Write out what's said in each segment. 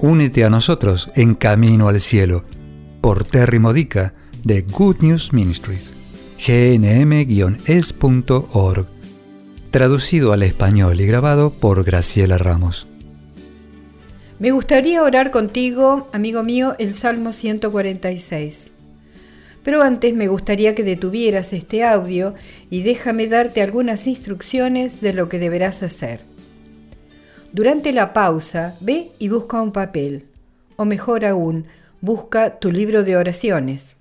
únete a nosotros en Camino al Cielo por Terry Modica de Good News Ministries, gnm-es.org, traducido al español y grabado por Graciela Ramos. Me gustaría orar contigo, amigo mío, el Salmo 146. Pero antes me gustaría que detuvieras este audio y déjame darte algunas instrucciones de lo que deberás hacer. Durante la pausa, ve y busca un papel, o mejor aún, busca tu libro de oraciones.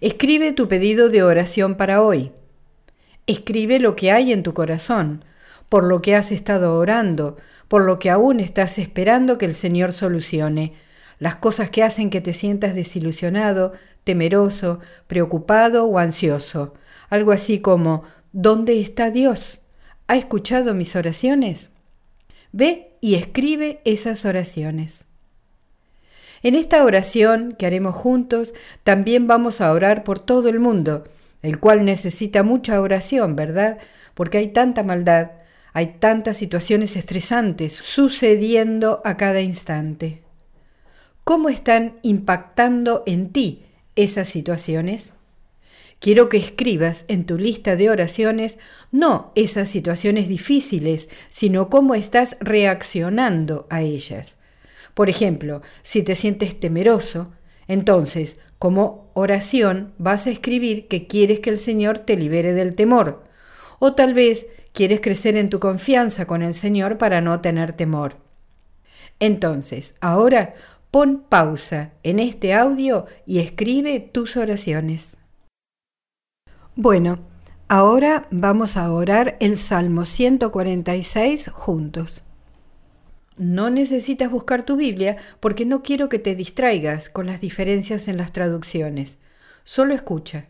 Escribe tu pedido de oración para hoy. Escribe lo que hay en tu corazón, por lo que has estado orando, por lo que aún estás esperando que el Señor solucione, las cosas que hacen que te sientas desilusionado, temeroso, preocupado o ansioso. Algo así como, ¿dónde está Dios? ¿Ha escuchado mis oraciones? Ve y escribe esas oraciones. En esta oración que haremos juntos, también vamos a orar por todo el mundo, el cual necesita mucha oración, ¿verdad? Porque hay tanta maldad, hay tantas situaciones estresantes sucediendo a cada instante. ¿Cómo están impactando en ti esas situaciones? Quiero que escribas en tu lista de oraciones no esas situaciones difíciles, sino cómo estás reaccionando a ellas. Por ejemplo, si te sientes temeroso, entonces, como oración, vas a escribir que quieres que el Señor te libere del temor. O tal vez quieres crecer en tu confianza con el Señor para no tener temor. Entonces, ahora pon pausa en este audio y escribe tus oraciones. Bueno, ahora vamos a orar el Salmo 146 juntos. No necesitas buscar tu Biblia porque no quiero que te distraigas con las diferencias en las traducciones. Solo escucha.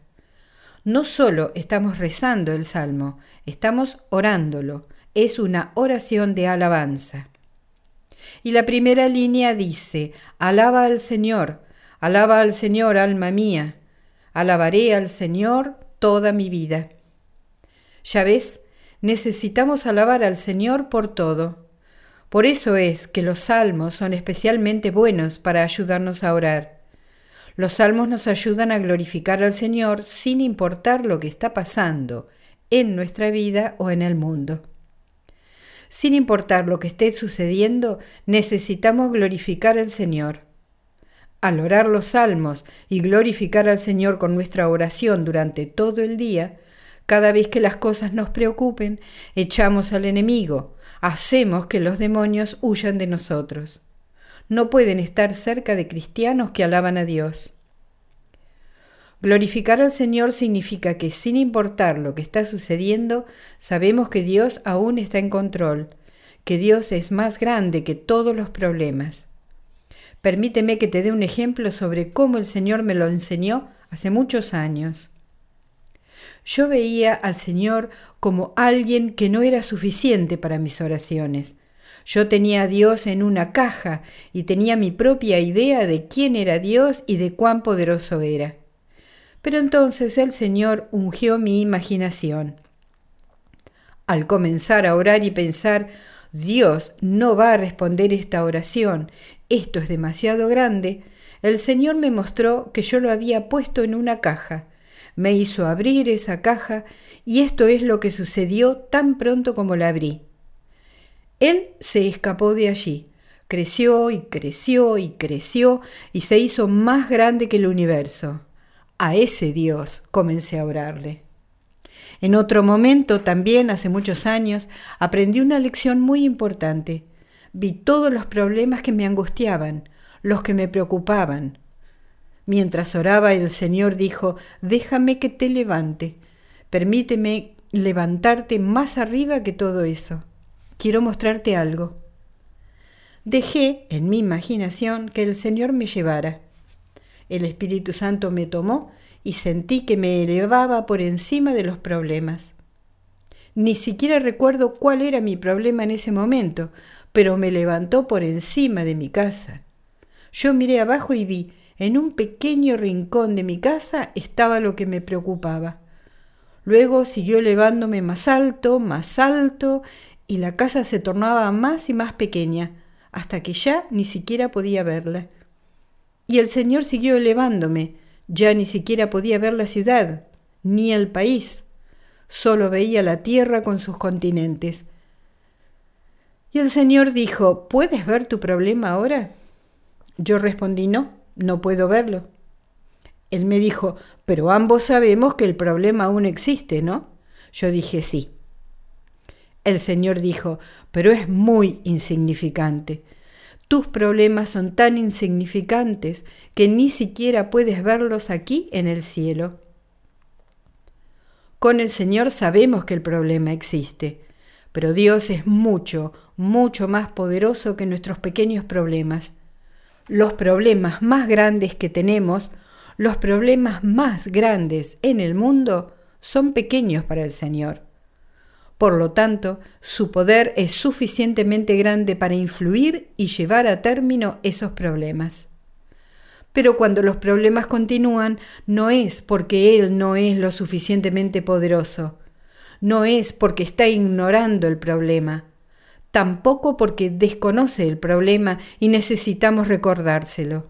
No solo estamos rezando el Salmo, estamos orándolo. Es una oración de alabanza. Y la primera línea dice, Alaba al Señor, alaba al Señor, alma mía, alabaré al Señor toda mi vida. Ya ves, necesitamos alabar al Señor por todo. Por eso es que los salmos son especialmente buenos para ayudarnos a orar. Los salmos nos ayudan a glorificar al Señor sin importar lo que está pasando en nuestra vida o en el mundo. Sin importar lo que esté sucediendo, necesitamos glorificar al Señor. Al orar los salmos y glorificar al Señor con nuestra oración durante todo el día, cada vez que las cosas nos preocupen, echamos al enemigo, hacemos que los demonios huyan de nosotros. No pueden estar cerca de cristianos que alaban a Dios. Glorificar al Señor significa que sin importar lo que está sucediendo, sabemos que Dios aún está en control, que Dios es más grande que todos los problemas. Permíteme que te dé un ejemplo sobre cómo el Señor me lo enseñó hace muchos años. Yo veía al Señor como alguien que no era suficiente para mis oraciones. Yo tenía a Dios en una caja y tenía mi propia idea de quién era Dios y de cuán poderoso era. Pero entonces el Señor ungió mi imaginación. Al comenzar a orar y pensar, Dios no va a responder esta oración, esto es demasiado grande, el Señor me mostró que yo lo había puesto en una caja. Me hizo abrir esa caja y esto es lo que sucedió tan pronto como la abrí. Él se escapó de allí, creció y creció y creció y se hizo más grande que el universo. A ese Dios comencé a orarle. En otro momento, también hace muchos años, aprendí una lección muy importante. Vi todos los problemas que me angustiaban, los que me preocupaban. Mientras oraba, el Señor dijo, déjame que te levante, permíteme levantarte más arriba que todo eso. Quiero mostrarte algo. dejé en mi imaginación que el Señor me llevara. El Espíritu Santo me tomó y sentí que me elevaba por encima de los problemas. Ni siquiera recuerdo cuál era mi problema en ese momento, pero me levantó por encima de mi casa. Yo miré abajo y vi, en un pequeño rincón de mi casa estaba lo que me preocupaba. Luego siguió elevándome más alto, más alto, y la casa se tornaba más y más pequeña, hasta que ya ni siquiera podía verla. Y el Señor siguió elevándome, ya ni siquiera podía ver la ciudad, ni el país, solo veía la tierra con sus continentes. Y el Señor dijo, ¿puedes ver tu problema ahora? Yo respondí, no, no puedo verlo. Él me dijo, pero ambos sabemos que el problema aún existe, ¿no? Yo dije, sí. El Señor dijo, pero es muy insignificante. Tus problemas son tan insignificantes que ni siquiera puedes verlos aquí en el cielo. Con el Señor sabemos que el problema existe, pero Dios es mucho, mucho más poderoso que nuestros pequeños problemas. Los problemas más grandes que tenemos, los problemas más grandes en el mundo, son pequeños para el Señor. Por lo tanto, su poder es suficientemente grande para influir y llevar a término esos problemas. Pero cuando los problemas continúan, no es porque Él no es lo suficientemente poderoso, no es porque está ignorando el problema, tampoco porque desconoce el problema y necesitamos recordárselo.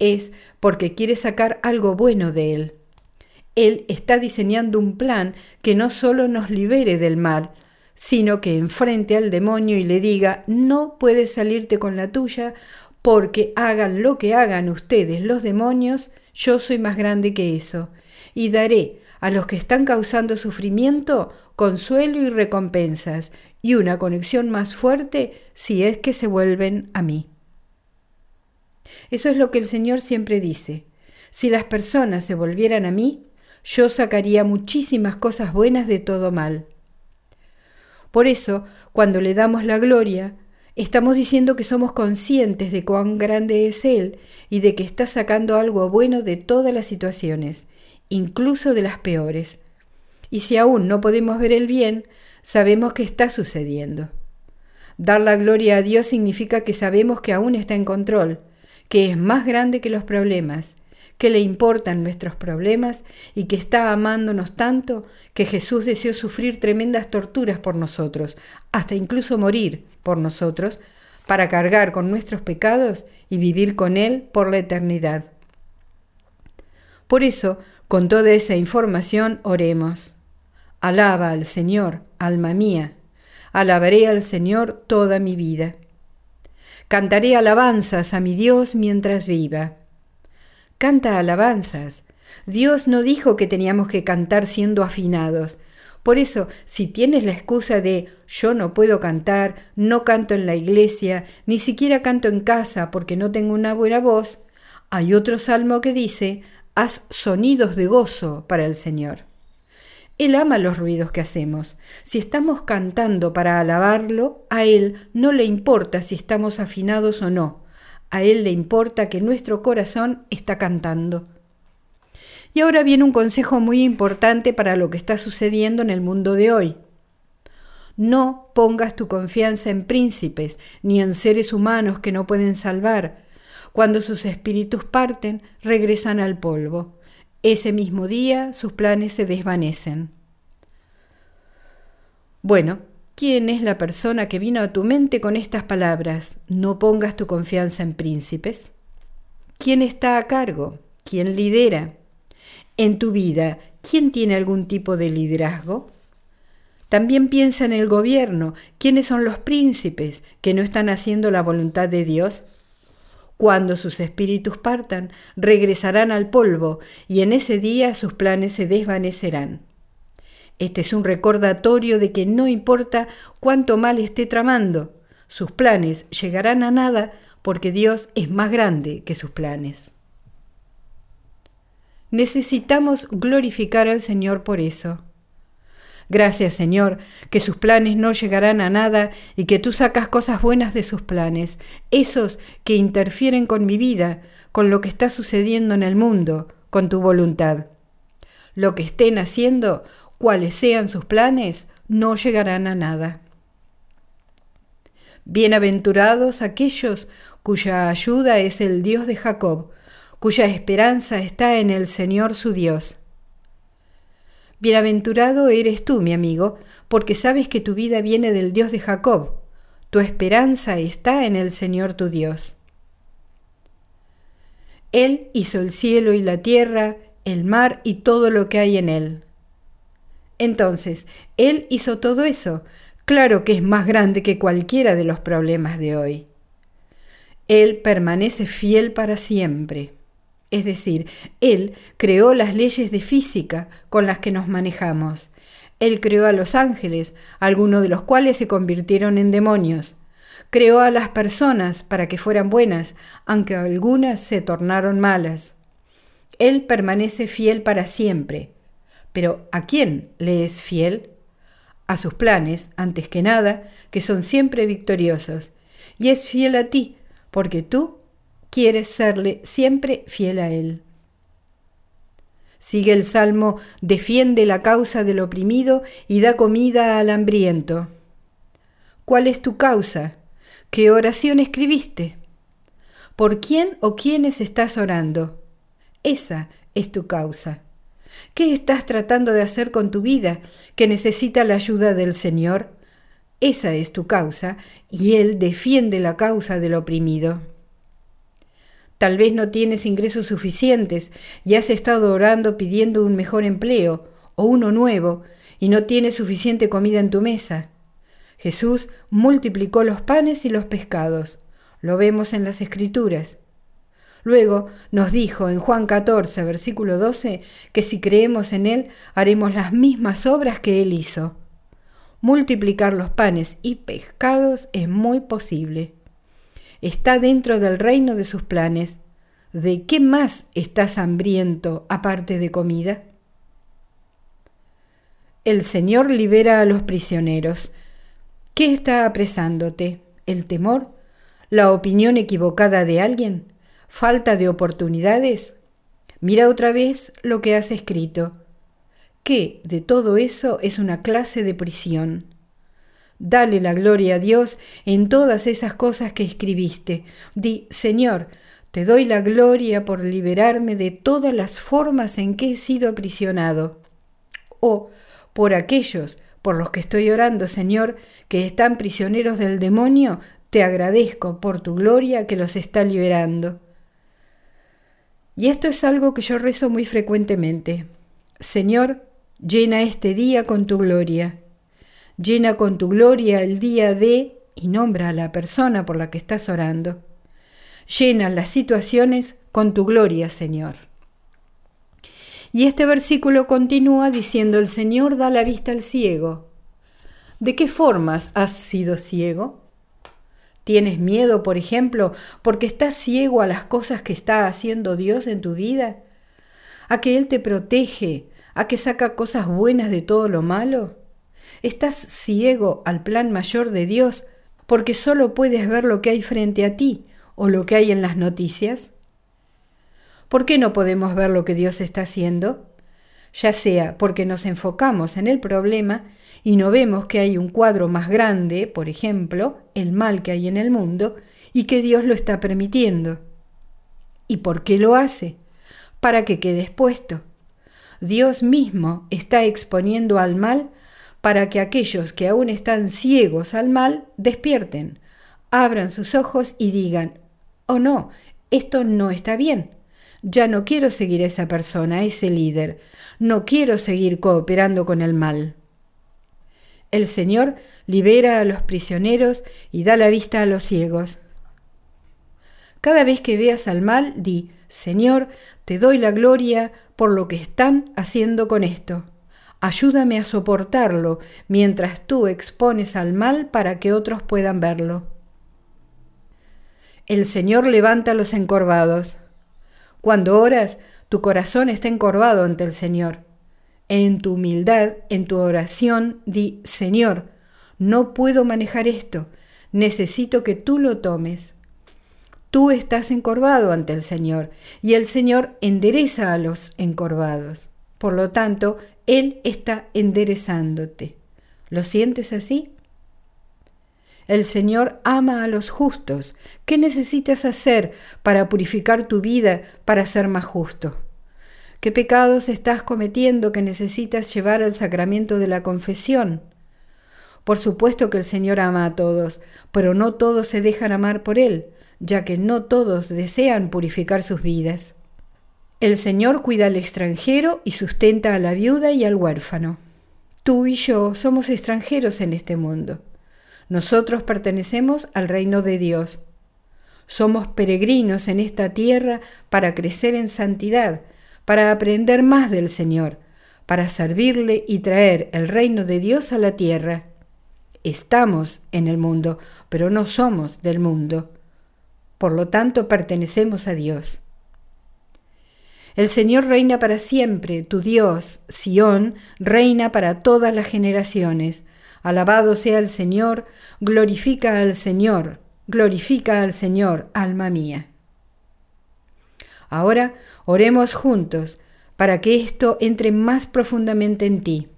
Es porque quiere sacar algo bueno de él. Él está diseñando un plan que no solo nos libere del mal, sino que enfrente al demonio y le diga, no puedes salirte con la tuya, porque hagan lo que hagan ustedes los demonios, yo soy más grande que eso, y daré a los que están causando sufrimiento consuelo y recompensas, y una conexión más fuerte si es que se vuelven a mí. Eso es lo que el Señor siempre dice. Si las personas se volvieran a mí, yo sacaría muchísimas cosas buenas de todo mal. Por eso, cuando le damos la gloria, estamos diciendo que somos conscientes de cuán grande es Él y de que está sacando algo bueno de todas las situaciones, incluso de las peores. Y si aún no podemos ver el bien, sabemos que está sucediendo. Dar la gloria a Dios significa que sabemos que aún está en control, que es más grande que los problemas, que le importan nuestros problemas y que está amándonos tanto que Jesús deseó sufrir tremendas torturas por nosotros, hasta incluso morir por nosotros, para cargar con nuestros pecados y vivir con Él por la eternidad. Por eso, con toda esa información, oremos. Alaba al Señor, alma mía. Alabaré al Señor toda mi vida. Cantaré alabanzas a mi Dios mientras viva. Canta alabanzas. Dios no dijo que teníamos que cantar siendo afinados. Por eso, si tienes la excusa de yo no puedo cantar, no canto en la iglesia, ni siquiera canto en casa porque no tengo una buena voz, hay otro salmo que dice, haz sonidos de gozo para el Señor. Él ama los ruidos que hacemos. Si estamos cantando para alabarlo, a Él no le importa si estamos afinados o no. A Él le importa que nuestro corazón está cantando. Y ahora viene un consejo muy importante para lo que está sucediendo en el mundo de hoy. No pongas tu confianza en príncipes ni en seres humanos que no pueden salvar, cuando sus espíritus parten, regresan al polvo. Ese mismo día sus planes se desvanecen. Bueno, ¿quién es la persona que vino a tu mente con estas palabras? No pongas tu confianza en príncipes. ¿Quién está a cargo? ¿Quién lidera? En tu vida, ¿quién tiene algún tipo de liderazgo? También piensa en el gobierno. ¿Quiénes son los príncipes que no están haciendo la voluntad de Dios? Cuando sus espíritus partan, regresarán al polvo y en ese día sus planes se desvanecerán. Este es un recordatorio de que no importa cuánto mal esté tramando, sus planes llegarán a nada porque Dios es más grande que sus planes. Necesitamos glorificar al Señor por eso. Gracias, Señor, que sus planes no llegarán a nada y que tú sacas cosas buenas de sus planes, esos que interfieren con mi vida, con lo que está sucediendo en el mundo, con tu voluntad. Lo que estén haciendo, cuales sean sus planes, no llegarán a nada. Bienaventurados aquellos cuya ayuda es el Dios de Jacob, cuya esperanza está en el Señor su Dios. Bienaventurado eres tú, mi amigo, porque sabes que tu vida viene del Dios de Jacob. Tu esperanza está en el Señor tu Dios. Él hizo el cielo y la tierra, el mar y todo lo que hay en él. Entonces, Él hizo todo eso. Claro que es más grande que cualquiera de los problemas de hoy. Él permanece fiel para siempre. Es decir, Él creó las leyes de física con las que nos manejamos. Él creó a los ángeles, algunos de los cuales se convirtieron en demonios. Creó a las personas para que fueran buenas, aunque algunas se tornaron malas. Él permanece fiel para siempre. Pero ¿a quién le es fiel? A sus planes, antes que nada, que son siempre victoriosos. Y es fiel a ti, porque tú quieres serle siempre fiel a Él. Sigue el salmo, defiende la causa del oprimido y da comida al hambriento. ¿Cuál es tu causa? ¿Qué oración escribiste? ¿Por quién o quiénes estás orando? Esa es tu causa. ¿Qué estás tratando de hacer con tu vida que necesita la ayuda del Señor? Esa es tu causa y Él defiende la causa del oprimido. Tal vez no tienes ingresos suficientes y has estado orando pidiendo un mejor empleo o uno nuevo y no tienes suficiente comida en tu mesa. Jesús multiplicó los panes y los pescados. Lo vemos en las Escrituras. Luego nos dijo en Juan 14, versículo 12, que si creemos en Él haremos las mismas obras que Él hizo. Multiplicar los panes y pescados es muy posible está dentro del reino de sus planes. ¿De qué más estás hambriento aparte de comida? El Señor libera a los prisioneros. ¿Qué está apresándote? ¿El temor? ¿La opinión equivocada de alguien? ¿Falta de oportunidades? Mira otra vez lo que has escrito. ¿Qué de todo eso es una clase de prisión? Dale la gloria a Dios en todas esas cosas que escribiste. Di, Señor, te doy la gloria por liberarme de todas las formas en que he sido aprisionado. O por aquellos por los que estoy orando, Señor, que están prisioneros del demonio, te agradezco por tu gloria que los está liberando. Y esto es algo que yo rezo muy frecuentemente. Señor, llena este día con tu gloria. Llena con tu gloria el día de y nombra a la persona por la que estás orando. Llena las situaciones con tu gloria, Señor. Y este versículo continúa diciendo, el Señor da la vista al ciego. ¿De qué formas has sido ciego? ¿Tienes miedo, por ejemplo, porque estás ciego a las cosas que está haciendo Dios en tu vida? ¿A que Él te protege? ¿A que saca cosas buenas de todo lo malo? Estás ciego al plan mayor de Dios porque solo puedes ver lo que hay frente a ti o lo que hay en las noticias. ¿Por qué no podemos ver lo que Dios está haciendo? Ya sea porque nos enfocamos en el problema y no vemos que hay un cuadro más grande, por ejemplo, el mal que hay en el mundo, y que Dios lo está permitiendo. ¿Y por qué lo hace? Para que quede expuesto. Dios mismo está exponiendo al mal para que aquellos que aún están ciegos al mal despierten, abran sus ojos y digan, oh no, esto no está bien. Ya no quiero seguir a esa persona, a ese líder. No quiero seguir cooperando con el mal. El Señor libera a los prisioneros y da la vista a los ciegos. Cada vez que veas al mal, di, Señor, te doy la gloria por lo que están haciendo con esto. Ayúdame a soportarlo mientras tú expones al mal para que otros puedan verlo. El Señor levanta a los encorvados. Cuando oras, tu corazón está encorvado ante el Señor. En tu humildad, en tu oración, di, Señor, no puedo manejar esto, necesito que tú lo tomes. Tú estás encorvado ante el Señor y el Señor endereza a los encorvados. Por lo tanto, Él está enderezándote. ¿Lo sientes así? El Señor ama a los justos. ¿Qué necesitas hacer para purificar tu vida, para ser más justo? ¿Qué pecados estás cometiendo que necesitas llevar al sacramento de la confesión? Por supuesto que el Señor ama a todos, pero no todos se dejan amar por Él, ya que no todos desean purificar sus vidas. El Señor cuida al extranjero y sustenta a la viuda y al huérfano. Tú y yo somos extranjeros en este mundo. Nosotros pertenecemos al reino de Dios. Somos peregrinos en esta tierra para crecer en santidad, para aprender más del Señor, para servirle y traer el reino de Dios a la tierra. Estamos en el mundo, pero no somos del mundo. Por lo tanto, pertenecemos a Dios. El Señor reina para siempre, tu Dios, Sión, reina para todas las generaciones. Alabado sea el Señor, glorifica al Señor, glorifica al Señor, alma mía. Ahora oremos juntos para que esto entre más profundamente en ti.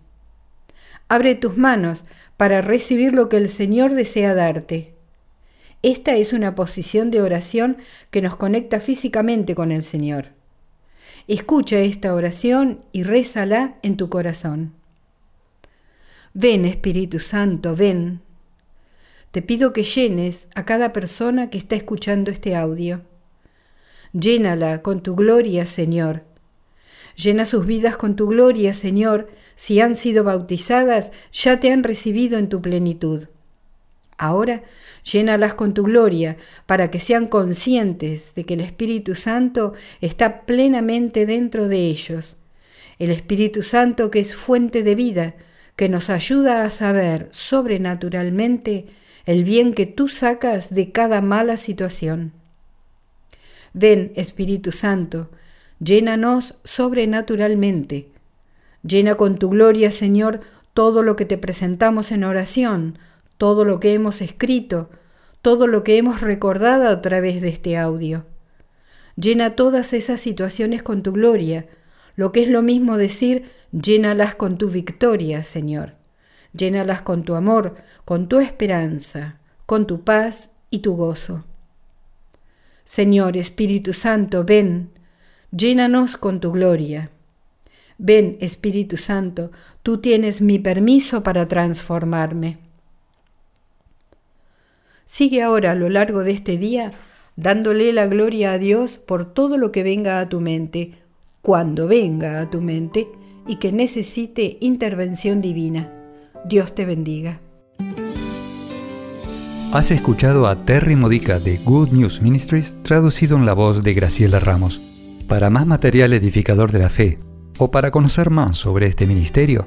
Abre tus manos para recibir lo que el Señor desea darte. Esta es una posición de oración que nos conecta físicamente con el Señor. Escucha esta oración y rézala en tu corazón. Ven Espíritu Santo, ven. Te pido que llenes a cada persona que está escuchando este audio. Llénala con tu gloria, Señor Llena sus vidas con tu gloria, Señor. Si han sido bautizadas, ya te han recibido en tu plenitud. Ahora, llénalas con tu gloria, para que sean conscientes de que el Espíritu Santo está plenamente dentro de ellos. El Espíritu Santo que es fuente de vida, que nos ayuda a saber sobrenaturalmente el bien que tú sacas de cada mala situación. Ven, Espíritu Santo, Llénanos sobrenaturalmente. Llena con tu gloria, Señor, todo lo que te presentamos en oración, todo lo que hemos escrito, todo lo que hemos recordado a través de este audio. Llena todas esas situaciones con tu gloria, lo que es lo mismo decir, llénalas con tu victoria, Señor. Llénalas con tu amor, con tu esperanza, con tu paz y tu gozo. Señor Espíritu Santo, ven, llénanos con tu gloria. Ven, Espíritu Santo, tú tienes mi permiso para transformarme. Sigue ahora a lo largo de este día dándole la gloria a Dios por todo lo que venga a tu mente, cuando venga a tu mente y que necesite intervención divina. Dios te bendiga. Has escuchado a Terry Modica de Good News Ministries traducido en la voz de Graciela Ramos. Para más material edificador de la fe o para conocer más sobre este ministerio,